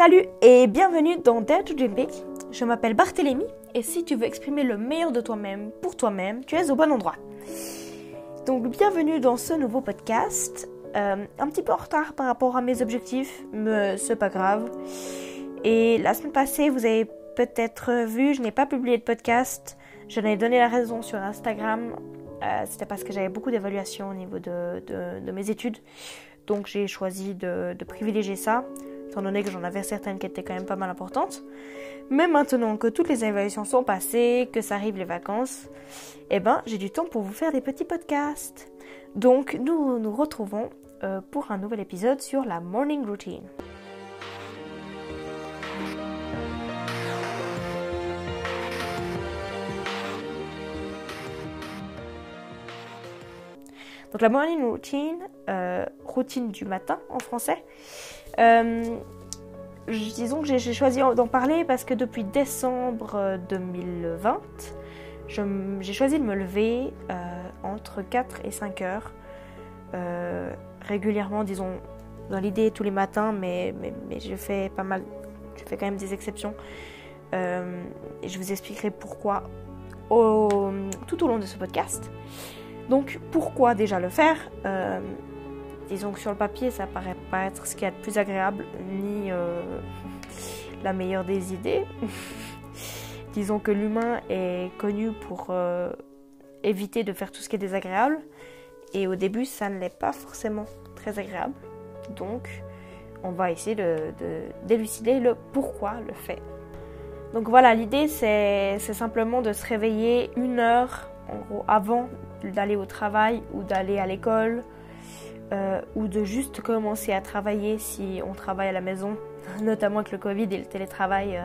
Salut et bienvenue dans Dare to Dream Big. Je m'appelle Barthélémy et si tu veux exprimer le meilleur de toi-même pour toi-même, tu es au bon endroit. Donc bienvenue dans ce nouveau podcast. Euh, un petit peu en retard par rapport à mes objectifs, mais c'est pas grave. Et la semaine passée, vous avez peut-être vu, je n'ai pas publié de podcast. Je n'ai donné la raison sur Instagram. Euh, C'était parce que j'avais beaucoup d'évaluations au niveau de, mes études. Donc j'ai choisi de privilégier ça étant donné que j'en avais certaines qui étaient quand même pas mal importantes. Mais maintenant que toutes les évaluations sont passées, que ça arrive les vacances, eh ben j'ai du temps pour vous faire des petits podcasts. Donc nous nous retrouvons euh, pour un nouvel épisode sur la morning routine. Donc la morning routine, euh, routine du matin en français, disons que j'ai choisi d'en parler parce que depuis décembre 2020, j'ai choisi de me lever euh, entre 4 et 5 heures euh, régulièrement, disons dans l'idée tous les matins, mais, mais, mais je fais pas mal, je fais quand même des exceptions. Euh, et je vous expliquerai pourquoi tout au long de ce podcast. Donc pourquoi déjà le faire? Euh, Disons que sur le papier, ça paraît pas être ce qui est le plus agréable, ni euh, la meilleure des idées. Disons que l'humain est connu pour euh, éviter de faire tout ce qui est désagréable. Et au début, ça ne l'est pas forcément très agréable. Donc, on va essayer de, de d'élucider le pourquoi le fait. Donc voilà, l'idée c'est simplement de se réveiller une heure en gros avant d'aller au travail ou d'aller à l'école euh, ou de juste commencer à travailler si on travaille à la maison, notamment avec le Covid et le télétravail, euh,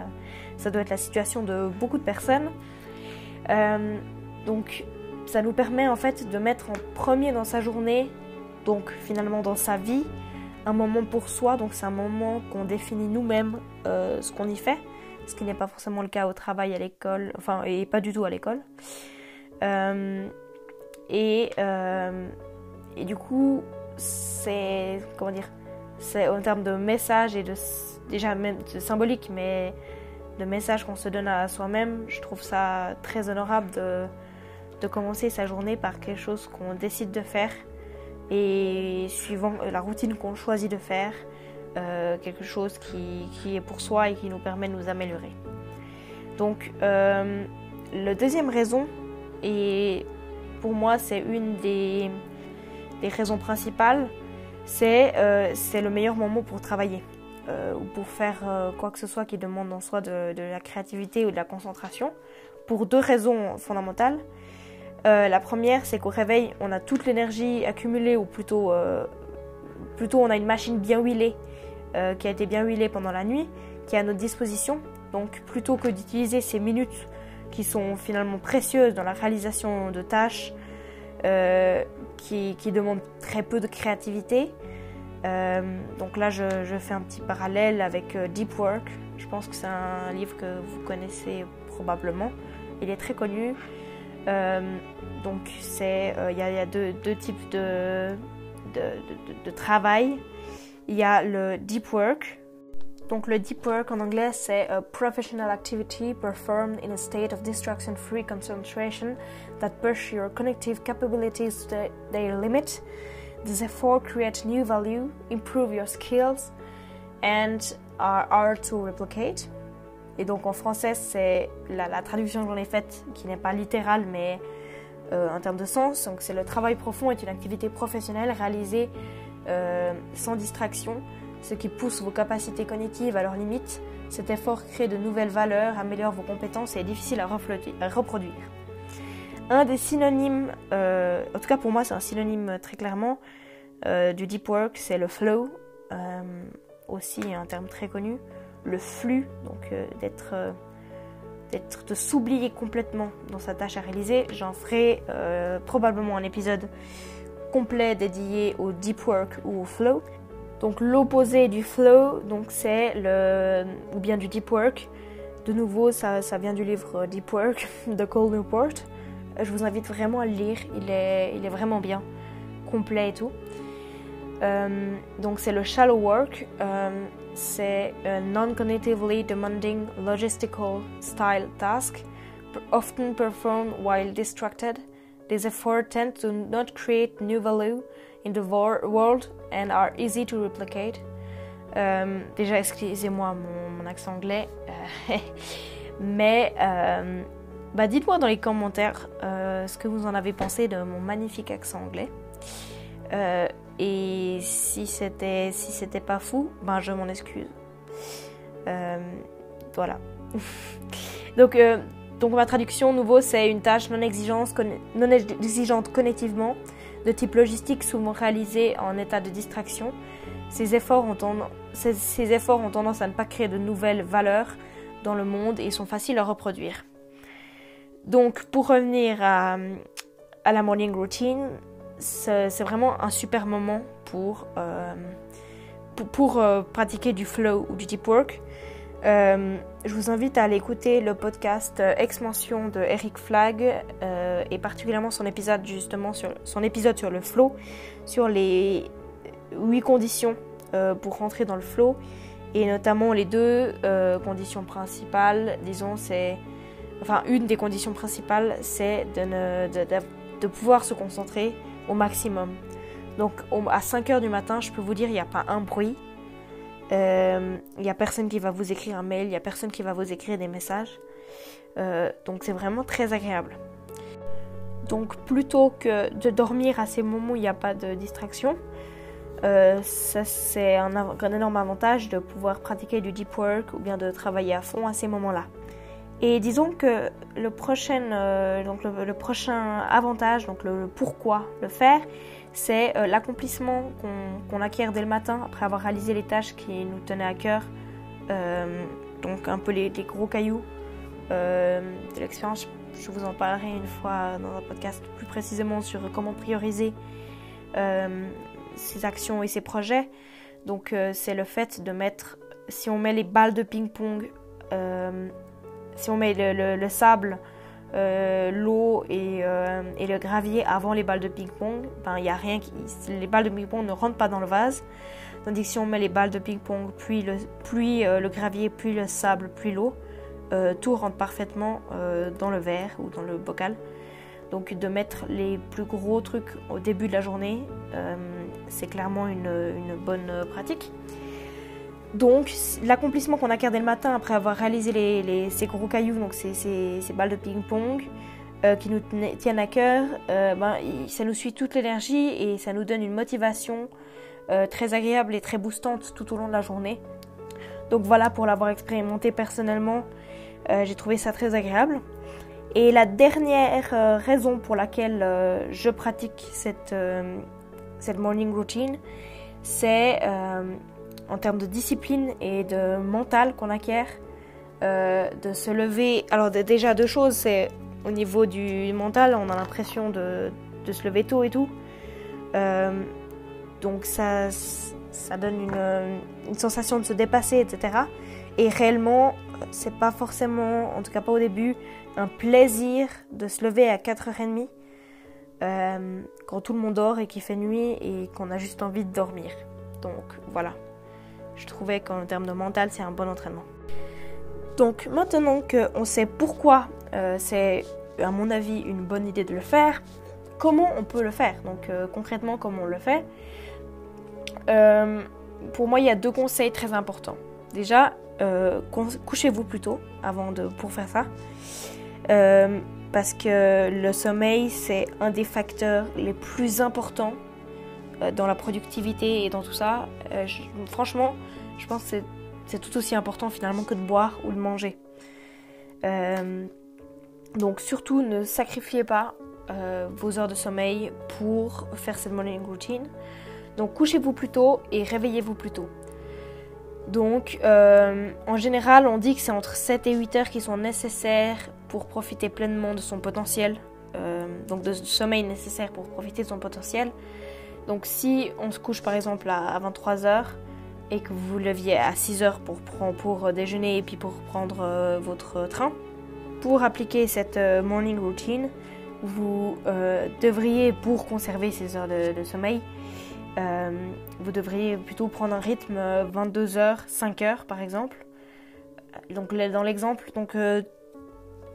ça doit être la situation de beaucoup de personnes. Euh, donc ça nous permet en fait de mettre en premier dans sa journée, donc finalement dans sa vie, un moment pour soi, donc c'est un moment qu'on définit nous-mêmes ce qu'on y fait, ce qui n'est pas forcément le cas au travail, à l'école, enfin et pas du tout à l'école. Et du coup, c'est comment dire, c'est en termes de message et de déjà même de symbolique, mais de message qu'on se donne à soi-même, je trouve ça très honorable de, de commencer sa journée par quelque chose qu'on décide de faire et suivant la routine qu'on choisit de faire, euh, quelque chose qui, qui, est pour soi et qui nous permet de nous améliorer. Donc, euh, la deuxième raison, et pour moi c'est une des, des, raisons principales, c'est euh, le meilleur moment pour travailler euh, ou pour faire euh, quoi que ce soit qui demande en soi de, de, la créativité ou de la concentration, pour deux raisons fondamentales. Euh, la première, c'est qu'au réveil, on a toute l'énergie accumulée, ou plutôt, plutôt on a une machine bien huilée, qui a été bien huilée pendant la nuit, qui est à notre disposition. Donc plutôt que d'utiliser ces minutes qui sont finalement précieuses dans la réalisation de tâches euh, qui, demandent très peu de créativité, donc là, je, fais un petit parallèle avec Deep Work. Je pense que c'est un livre que vous connaissez probablement. Il est très connu. Euh, donc c'est il euh, y, a deux, types de, de, travail. Il y a le deep work. Donc le deep work en anglais c'est a professional activity performed in a state of distraction-free concentration that push your cognitive capabilities to their limit. Therefore create new value, improve your skills and are hard to replicate. Et donc en français, c'est la, la, traduction que j'en ai faite, qui n'est pas littérale, mais euh, en termes de sens. Donc c'est le travail profond est une activité professionnelle réalisée euh, sans distraction, ce qui pousse vos capacités cognitives à leurs limites. Cet effort crée de nouvelles valeurs, améliore vos compétences et est difficile à, reproduire. Un des synonymes, euh, en tout cas pour moi c'est un synonyme très clairement euh, du deep work, c'est le flow, euh, aussi un terme très connu le flux, donc d'être, de s'oublier complètement dans sa tâche à réaliser. J'en ferai probablement un épisode complet dédié au deep work ou au flow. Donc l'opposé du flow, donc c'est le ou bien du deep work. De nouveau, ça, vient du livre Deep Work de Cole Newport. Je vous invite vraiment à le lire, il est, il est vraiment bien, complet et tout. donc c'est le shallow work. c'est un non-cognitively demanding logistical style task, often performed while distracted. These efforts tend to not create new value in the world and are easy to replicate. Euh, déjà, excusez-moi mon, accent anglais, euh, mais euh, bah, dites-moi dans les commentaires ce que vous en avez pensé de mon magnifique accent anglais. et si c'était si c'était pas fou, ben je m'en excuse. voilà. donc donc ma traduction nouveau c'est une tâche non exigeante, cognitivement de type logistique souvent réalisée en état de distraction. Ces efforts, ont tendance, ces, efforts ont tendance à ne pas créer de nouvelles valeurs dans le monde et sont faciles à reproduire. Donc pour revenir à, la morning routine, c'est vraiment un super moment pour, euh, pour, euh, pratiquer du flow ou du deep work. Euh, je vous invite à aller écouter le podcast euh, Expansion de Eric Flagg euh, et particulièrement son épisode justement sur son épisode sur le flow, sur les huit conditions pour rentrer dans le flow et notamment les deux conditions principales, disons c'est enfin une des conditions principales c'est de, de, de, pouvoir se concentrer au maximum. Donc à 5 heures du matin, je peux vous dire il n'y a pas un bruit, il euh, n'y a personne qui va vous écrire un mail, il n'y a personne qui va vous écrire des messages. Euh, donc c'est vraiment très agréable. Donc plutôt que de dormir à ces moments où il n'y a pas de distraction, euh, ça c'est un, énorme avantage de pouvoir pratiquer du deep work ou bien de travailler à fond à ces moments-là. Et disons que le prochain, donc le, prochain avantage, donc le pourquoi le faire, c'est euh, l'accomplissement qu'on acquiert dès le matin après avoir réalisé les tâches qui nous tenaient à cœur. Euh, donc un peu les, gros cailloux euh, de l'expérience. Je vous en parlerai une fois dans un podcast plus précisément sur comment prioriser ses actions et ses projets. Donc c'est le fait de mettre, si on met les balles de ping-pong, si on met le sable euh, l'eau euh, et, le gravier avant les balles de ping-pong, ben, y a rien les balles de ping-pong ne rentrent pas dans le vase. Tandis que si on met les balles de ping-pong, puis, le, puis euh, le gravier, puis le sable, puis l'eau, tout rentre parfaitement dans le verre ou dans le bocal. Donc de mettre les plus gros trucs au début de la journée, c'est clairement une bonne pratique. Donc, l'accomplissement qu'on a gardé le matin après avoir réalisé ces gros cailloux, donc ces, ces, balles de ping-pong, euh, qui nous tiennent à cœur, euh, ben, ça nous suit toute l'énergie et ça nous donne une motivation euh, très agréable et très boostante tout au long de la journée. Donc voilà, pour l'avoir expérimenté personnellement, j'ai trouvé ça très agréable. Et la dernière raison pour laquelle je pratique cette, cette morning routine, c'est en termes de discipline et de mental qu'on acquiert, euh, de se lever. Alors déjà deux choses, c'est au niveau du mental, on a l'impression de, se lever tôt et tout. Euh, donc ça, donne une, une, sensation de se dépasser, etc. Et réellement, c'est pas forcément, en tout cas pas au début, un plaisir de se lever à 4h30 euh, quand tout le monde dort et qu'il fait nuit et qu'on a juste envie de dormir. Donc voilà je trouvais qu'en termes de mental, c'est un bon entraînement. Donc maintenant qu'on sait pourquoi euh, c'est, à mon avis, une bonne idée de le faire, comment on peut le faire? Donc euh, concrètement, comment on le fait? Euh, Pour moi, il y a deux conseils très importants. Déjà, couchez-vous plus tôt avant de, pour faire ça. parce que le sommeil, c'est un des facteurs les plus importants dans la productivité et dans tout ça, euh, franchement, je pense que c'est tout aussi important finalement que de boire ou de manger. Euh, donc surtout ne sacrifiez pas vos heures de sommeil pour faire cette morning routine. Donc couchez-vous plus tôt et réveillez-vous plus tôt. Donc en général on dit que c'est entre 7 et 8 heures qui sont nécessaires pour profiter pleinement de son potentiel. donc de sommeil nécessaire pour profiter de son potentiel. Donc si on se couche par exemple à 23h et que vous leviez à 6h pour, pour déjeuner et puis pour prendre euh, votre train, pour appliquer cette euh, morning routine, vous euh, devriez, pour conserver ces heures de, sommeil, vous devriez plutôt prendre un rythme 22h, 5h par exemple. Donc dans l'exemple, donc je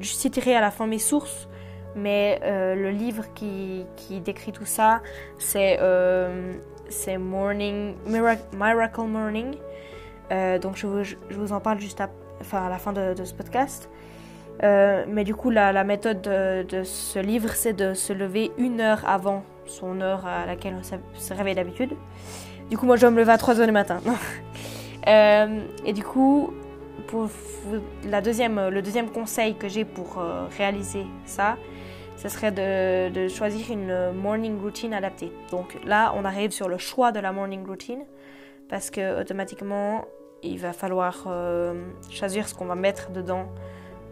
citerai à la fin mes sources, mais le livre qui, qui, décrit tout ça, c'est c'est Morning Miracle Morning. donc je vous, je vous, en parle juste à, enfin, à la fin de, de ce podcast. Euh, mais du coup, la, méthode de, ce livre, c'est de se lever une heure avant son heure à laquelle on se réveille d'habitude. Du coup, moi, je dois me lever à 3 heures du matin. Euh, et du coup, pour la deuxième, le deuxième conseil que j'ai pour euh, réaliser ça, ce serait de, choisir une morning routine adaptée. Donc là, on arrive sur le choix de la morning routine parce que automatiquement, il va falloir choisir ce qu'on va mettre dedans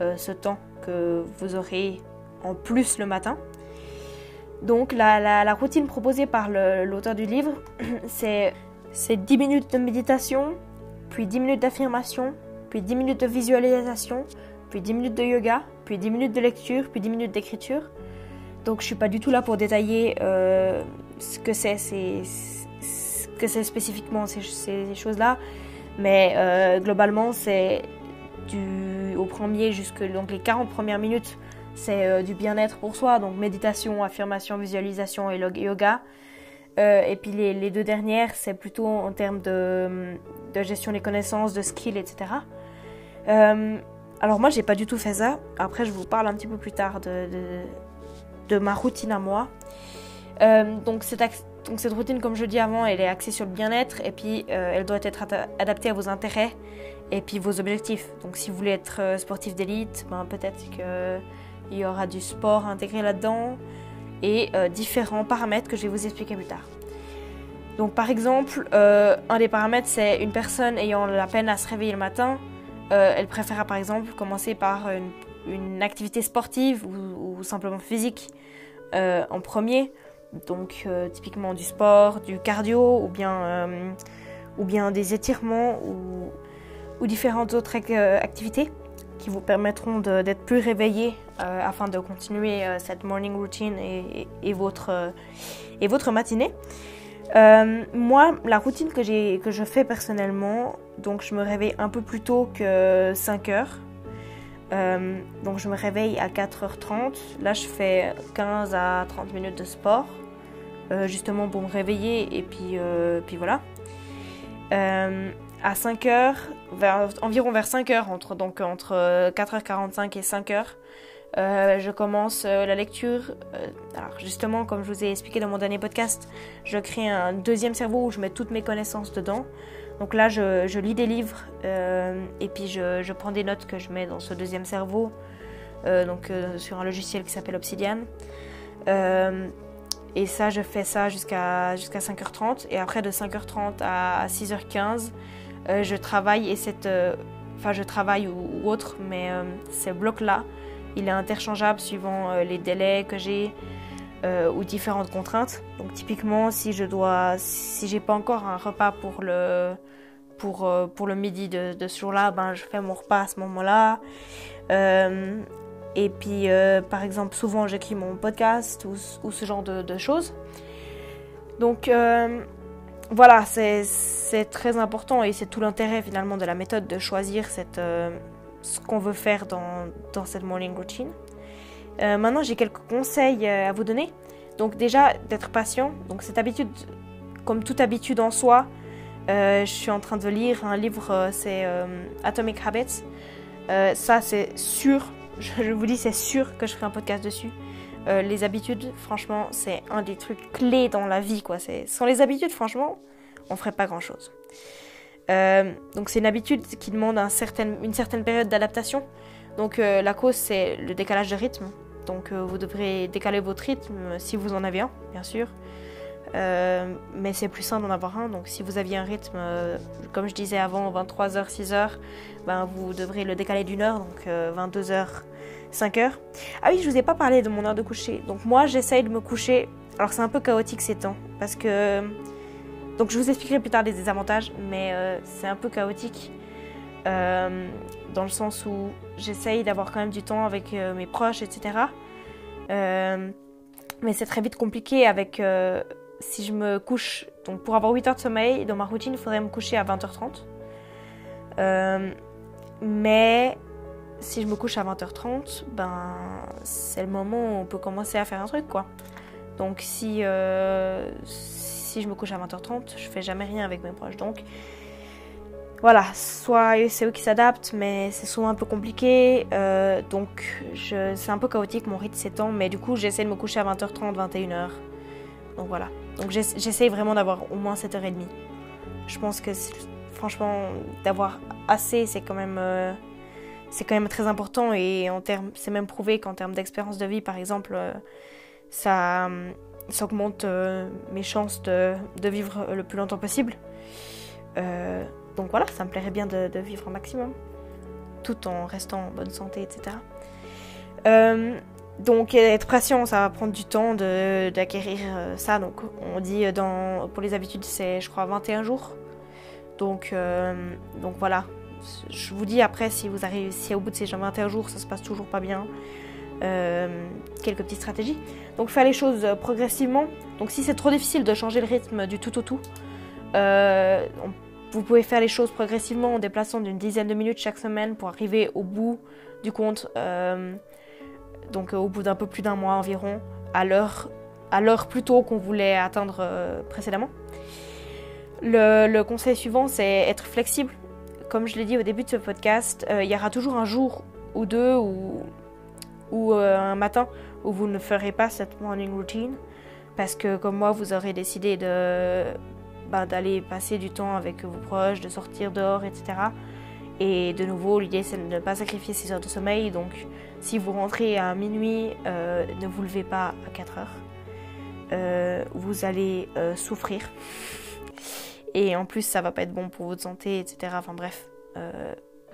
euh, ce temps que vous aurez en plus le matin. Donc la, routine proposée par l'auteur du livre, c'est 10 minutes de méditation, puis 10 minutes d'affirmation, puis 10 minutes de visualisation, puis 10 minutes de yoga, puis 10 minutes de lecture, puis 10 minutes d'écriture. Donc je suis pas du tout là pour détailler euh, ce que c'est, ce que c'est spécifiquement ces, choses-là, mais euh, globalement c'est au premier jusque donc les 40 premières minutes, c'est euh, du bien-être pour soi, donc méditation, affirmation, visualisation et yoga. Et puis les, deux dernières, c'est plutôt en termes de, gestion des connaissances, de skills, etc. Alors moi, j'ai pas du tout fait ça. Après, je vous parle un petit peu plus tard de, ma routine à moi. donc, cette, donc cette routine, comme je dis avant, elle est axée sur le bien-être et puis elle doit être adaptée à vos intérêts et puis vos objectifs. Donc si vous voulez être euh, sportif d'élite, ben, peut-être qu'il y aura du sport intégré là-dedans et euh, différents paramètres que je vais vous expliquer plus tard. Donc par exemple, euh, un des paramètres, c'est une personne ayant la peine à se réveiller le matin. elle préférera par exemple commencer par une, activité sportive ou, simplement physique en premier. Donc typiquement du sport, du cardio ou bien, ou bien des étirements ou ou différentes autres euh, activités qui vous permettront d'être plus réveillé euh, afin de continuer euh, cette morning routine et, votre, et votre matinée. moi, la routine que, que je fais personnellement, donc je me réveille un peu plus tôt que 5 heures. Donc je me réveille à 4h30. Là, je fais 15 à 30 minutes de sport, justement pour me réveiller et puis, puis voilà à 5 heures, vers, environ vers 5 heures, entre, donc entre 4h45 et 5 heures, euh, je commence euh, la lecture. Euh, alors justement, comme je vous ai expliqué dans mon dernier podcast, je crée un deuxième cerveau où je mets toutes mes connaissances dedans. Donc là, je, lis des livres et puis je, prends des notes que je mets dans ce deuxième cerveau, donc sur un logiciel qui s'appelle Obsidian. et ça, je fais ça jusqu'à jusqu'à 5h30 et après de 5h30 à 6h15, euh, je travaille et cette, euh, enfin je travaille ou, autre, mais euh, ce bloc-là, il est interchangeable suivant les délais que j'ai ou différentes contraintes. Donc typiquement, si je dois, si j'ai pas encore un repas pour le pour, pour le midi de, ce jour-là, ben, je fais mon repas à ce moment-là. et puis, par exemple, souvent j'écris mon podcast ou, ce genre de, choses. Donc, voilà, c'est très important et c'est tout l'intérêt finalement de la méthode de choisir cette, euh, ce qu'on veut faire dans, dans, cette morning routine. Euh, maintenant, j'ai quelques conseils euh, à vous donner. Donc déjà, d'être patient. Donc cette habitude, comme toute habitude en soi, je suis en train de lire un livre, c'est Atomic Habits. ça, c'est sûr, je vous dis, c'est sûr que je ferai un podcast dessus. Euh, les habitudes, franchement, c'est un des trucs clés dans la vie. Quoi. Sans les habitudes, franchement, on ferait pas grand-chose. Euh, donc c'est une habitude qui demande une certaine période d'adaptation. Donc euh, la cause, c'est le décalage de rythme. Donc vous devrez décaler votre rythme si vous en avez un, bien sûr. mais c'est plus simple d'en avoir un. Donc si vous aviez un rythme, comme je disais avant, 23h, 6h, ben, vous devrez le décaler d'une heure, donc 22h, 5 heures. Ah oui, je vous ai pas parlé de mon heure de coucher. Donc moi, j'essaye de me coucher. Alors c'est un peu chaotique ces temps parce que donc je vous expliquerai plus tard les désavantages, mais euh, c'est un peu chaotique euh, dans le sens où j'essaye d'avoir quand même du temps avec euh, mes proches, etc. mais c'est très vite compliqué avec si je me couche, donc pour avoir 8 heures de sommeil, dans ma routine, il faudrait me coucher à 20h30. Euh, mais si je me couche à 20h30, ben c'est le moment où on peut commencer à faire un truc quoi. Donc si, euh, si je me couche à 20h30, je fais jamais rien avec mes proches. Donc voilà, soit c'est eux qui s'adaptent, mais c'est souvent un peu compliqué. Euh, donc c'est un peu chaotique, mon rythme s'étend, mais du coup j'essaie de me coucher à 20h30, 21h. Donc voilà. Donc j'essaie vraiment d'avoir au moins 7h30. Je pense que franchement, d'avoir assez, c'est quand même... Euh, c'est quand même très important et en termes, c'est même prouvé qu'en termes d'expérience de vie, par exemple, euh, ça, ça, augmente mes chances de, de, vivre le plus longtemps possible. Donc voilà, ça me plairait bien de, vivre au maximum, tout en restant en bonne santé, etc. Euh, donc être patient, ça va prendre du temps d'acquérir euh, ça. Donc on dit euh, dans, pour les habitudes, c'est je crois 21 jours. Donc, donc voilà, je vous dis après si vous arrivez, si au bout de ces 21 jours ça se passe toujours pas bien, quelques petites stratégies. Donc faire les choses progressivement. Donc si c'est trop difficile de changer le rythme du tout au tout, on vous pouvez faire les choses progressivement en déplaçant d'une dizaine de minutes chaque semaine pour arriver au bout du compte, euh, donc au bout d'un peu plus d'un mois environ, à l'heure, à l'heure plus tôt qu'on voulait atteindre euh, précédemment. Le, conseil suivant, c'est être flexible. Comme je l'ai dit au début de ce podcast, euh, il y aura toujours un jour ou deux ou un matin où vous ne ferez pas cette morning routine parce que comme moi, vous aurez décidé de bah, d'aller passer du temps avec vos proches, de sortir dehors, etc. Et de nouveau, l'idée c'est de ne pas sacrifier 6 heures de sommeil. Donc, si vous rentrez à minuit, euh, ne vous levez pas à 4 heures. Euh, vous allez euh, souffrir. Et en plus, ça va pas être bon pour votre santé, etc. Enfin bref,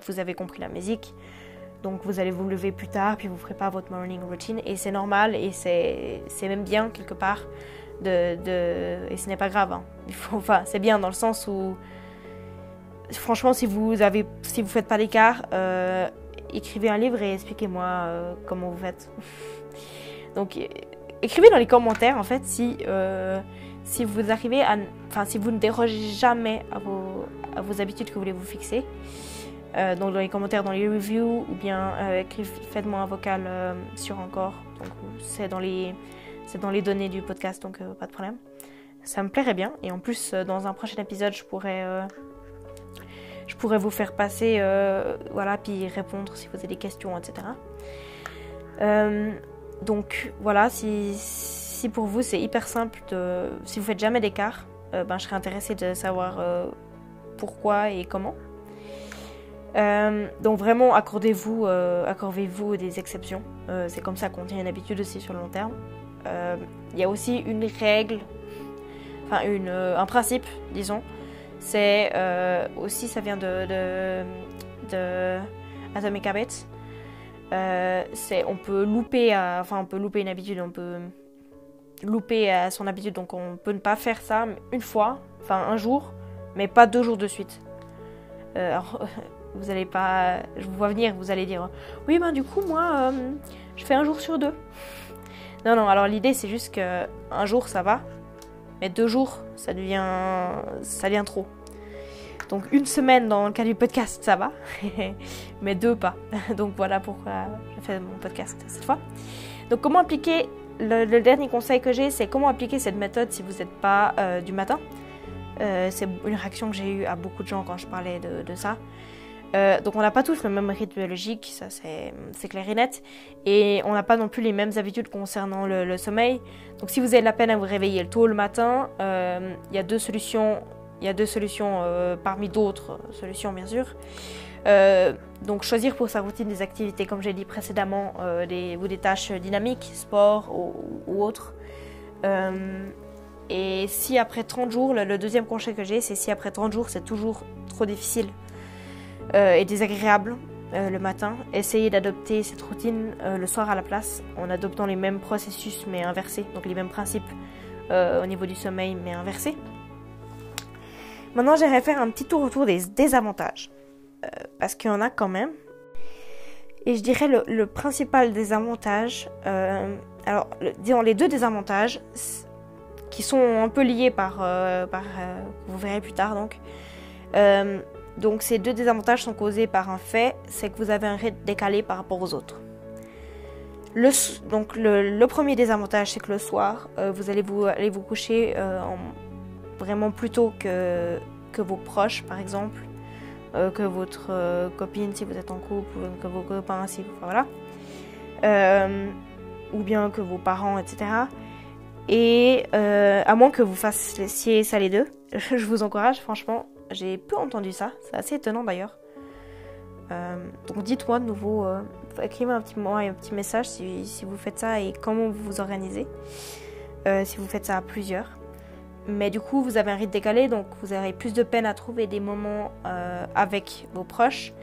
vous avez compris la musique. Donc vous allez vous lever plus tard, puis vous ferez pas votre morning routine. Et c'est normal et c'est même bien quelque part et ce n'est pas grave. Hein. Enfin, c'est bien dans le sens où, franchement, si vous avez, si vous faites pas d'écart, euh, écrivez un livre et expliquez-moi euh, comment vous faites. Donc, écrivez dans les commentaires en fait si euh, si vous arrivez enfin, si vous ne dérogez jamais à vos, à vos habitudes que vous voulez vous fixer. donc dans les commentaires, dans les reviews, ou bien faites-moi un vocal sur encore. Donc c'est dans les c'est dans les données du podcast, donc euh, pas de problème. Ça me plairait bien. Et en plus, euh, dans un prochain épisode, je pourrais, euh, vous faire passer, voilà, puis répondre si vous avez des questions, etc. donc voilà, si, si, pour vous c'est hyper simple, si vous faites jamais d'écart, ben, je serais intéressée de savoir pourquoi et comment. donc vraiment, accordez-vous accordez-vous des exceptions. c'est comme ça qu'on tient une habitude aussi sur le long terme. Euh, il y a aussi une règle, enfin une, euh, un principe, disons. C'est euh, aussi, ça vient de, de, Atomic Habits. c'est on peut louper, enfin on peut louper une habitude, on peut louper à son habitude, donc on peut ne pas faire ça une fois, enfin un jour, mais pas deux jours de suite. vous allez pas, je vous vois venir, vous allez dire, oui ben du coup moi, je fais un jour sur deux. Non, non, alors l'idée c'est juste que un jour ça va, mais deux jours ça devient, ça devient trop. Donc une semaine dans le cas du podcast ça va, mais deux pas. Donc voilà pourquoi je fais mon podcast cette fois. Donc comment appliquer, le, dernier conseil que j'ai c'est comment appliquer cette méthode si vous n'êtes pas euh, du matin. Euh, c'est une réaction que j'ai eue à beaucoup de gens quand je parlais de ça. Euh, donc on n'a pas tous le même rythme biologique, ça c'est clair et net. Et on n'a pas non plus les mêmes habitudes concernant le, sommeil. Donc si vous avez de la peine à vous réveiller tôt le matin, euh, il y a deux solutions, y a deux solutions euh, parmi d'autres solutions bien sûr. donc choisir pour sa routine des activités, comme j'ai dit précédemment, ou des tâches dynamiques, sport ou, autres. et si après 30 jours, le, le deuxième conseil que j'ai, c'est si après 30 jours c'est toujours trop difficile et désagréable euh, le matin, essayez d'adopter cette routine euh, le soir à la place en adoptant les mêmes processus mais inversés, donc les mêmes principes au niveau du sommeil mais inversés. Maintenant, j'aimerais faire un petit tour autour des désavantages parce qu'il y en a quand même. Et je dirais le, principal désavantage, alors disons les deux désavantages qui sont un peu liés par vous verrez plus tard donc. Donc ces deux désavantages sont causés par un fait, c'est que vous avez un rythme décalé par rapport aux autres. Donc le, premier désavantage, c'est que le soir, vous allez vous, vous coucher vraiment plus tôt que, vos proches, par exemple. Euh, que votre euh, copine si vous êtes en couple, que vos copains si voilà, euh, ou bien que vos parents, etc. Et à moins que vous fassiez ça les deux, je vous encourage, franchement, j'ai peu entendu ça, c'est assez étonnant d'ailleurs. donc dites-moi de nouveau, écrivez un petit, un petit message si, vous faites ça et comment vous vous organisez, si vous faites ça à plusieurs. Mais du coup, vous avez un rythme décalé, donc vous aurez plus de peine à trouver des moments euh, avec vos proches.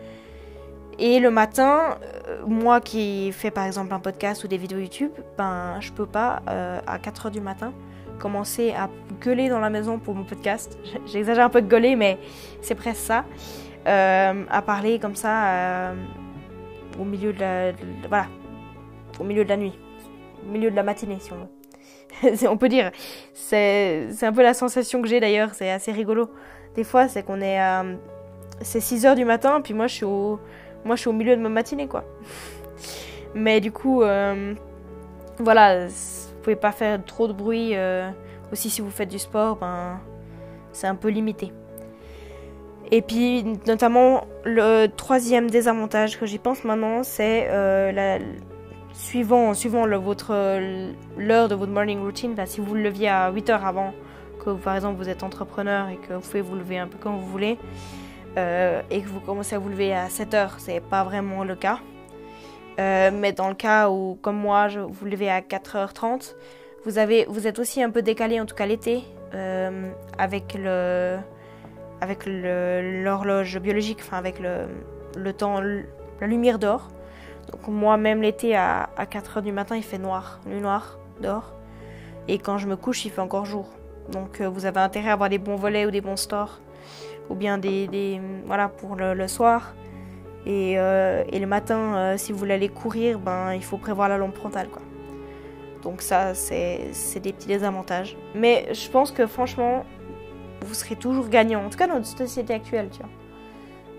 Et le matin, euh, moi qui fais par exemple un podcast ou des vidéos YouTube, ben je peux pas euh, à 4h du matin commencer à gueuler dans la maison pour mon podcast. J'exagère un peu de gueuler, mais c'est presque ça. à parler comme ça au milieu de la, voilà, au milieu de la nuit, au milieu de la matinée si on veut. on peut dire. C'est un peu la sensation que j'ai d'ailleurs, c'est assez rigolo. Des fois, c'est qu'on est à. C'est 6 heures du matin, puis moi je suis au, moi, je suis au milieu de ma matinée, quoi. Mais du coup, euh, voilà, pouvez pas faire trop de bruit. Euh, aussi, si vous faites du sport, ben, c'est un peu limité. Et puis, notamment, le troisième désavantage que j'y pense maintenant, c'est euh, suivant, suivant votre l'heure de votre morning routine, si vous le leviez à 8 heures avant, que par exemple vous êtes entrepreneur et que vous pouvez vous lever un peu comme vous voulez, euh, et que vous commencez à vous lever à 7 heures, c'est pas vraiment le cas. Euh, mais dans le cas où, comme moi, je vous levez à 4h30, vous, êtes aussi un peu décalé, en tout cas l'été, euh, avec l'horloge biologique, enfin avec le, temps, la lumière d'or. Donc moi, même l'été, à, 4h du matin, il fait noir, nuit noire, dehors. Et quand je me couche, il fait encore jour. Donc euh, vous avez intérêt à avoir des bons volets ou des bons stores. Ou bien des... voilà, pour le, soir. Et, euh, et, le matin, euh, si vous voulez aller courir, ben, il faut prévoir la lampe frontale. Quoi. Donc ça, c'est des petits désavantages. Mais je pense que franchement, vous serez toujours gagnant. En tout cas, dans notre société actuelle, tu vois.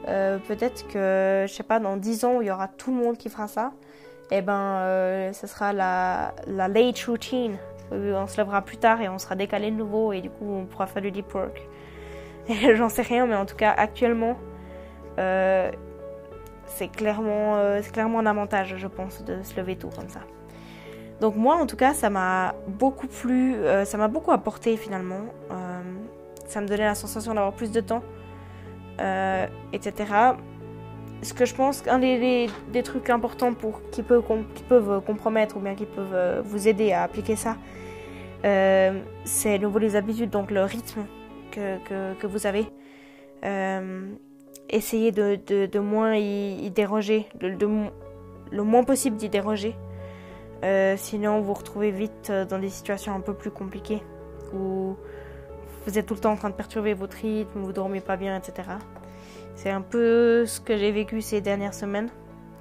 Euh, peut-être que, je sais pas, dans 10 ans il y aura tout le monde qui fera ça, et eh ben, ce sera la, la late routine. On se lèvera plus tard et on sera décalé de nouveau et du coup on pourra faire du deep work. J'en sais rien, mais en tout cas actuellement, c'est clairement, clairement un avantage, je pense, de se lever tôt comme ça. Donc moi, en tout cas, ça m'a beaucoup plu, ça m'a beaucoup apporté finalement. ça me donnait la sensation d'avoir plus de temps euh, etc. Ce que je pense qu'un des, trucs importants pour, qui, peut, qui peuvent compromettre ou bien qui peuvent euh, vous aider à appliquer ça, euh, c'est nouveau les habitudes, donc le rythme que, que, vous avez. Essayez de, de, moins y, déroger, de, le moins possible d'y déroger. sinon, vous vous retrouvez vite dans des situations un peu plus compliquées où vous êtes tout le temps en train de perturber votre rythme, vous dormez pas bien, etc. C'est un peu ce que j'ai vécu ces dernières semaines.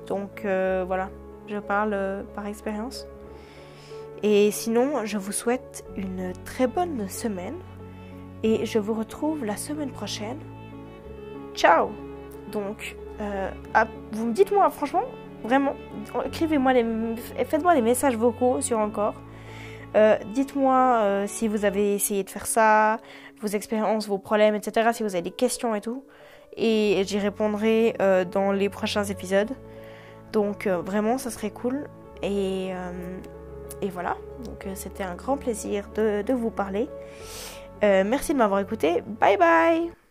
Donc euh, voilà, je parle euh, par expérience. Et sinon, je vous souhaite une très bonne semaine et je vous retrouve la semaine prochaine. Ciao Donc, euh, ah, vous me dites moi, franchement, vraiment, écrivez-moi, faites-moi des messages vocaux sur encore. Euh, dites-moi euh, si vous avez essayé de faire ça, vos expériences, vos problèmes, etc. Si vous avez des questions et tout. Et j'y répondrai dans les prochains épisodes. Donc vraiment, ça serait cool. Et, et voilà. Donc c'était un grand plaisir de, de vous parler. merci de m'avoir écouté. Bye bye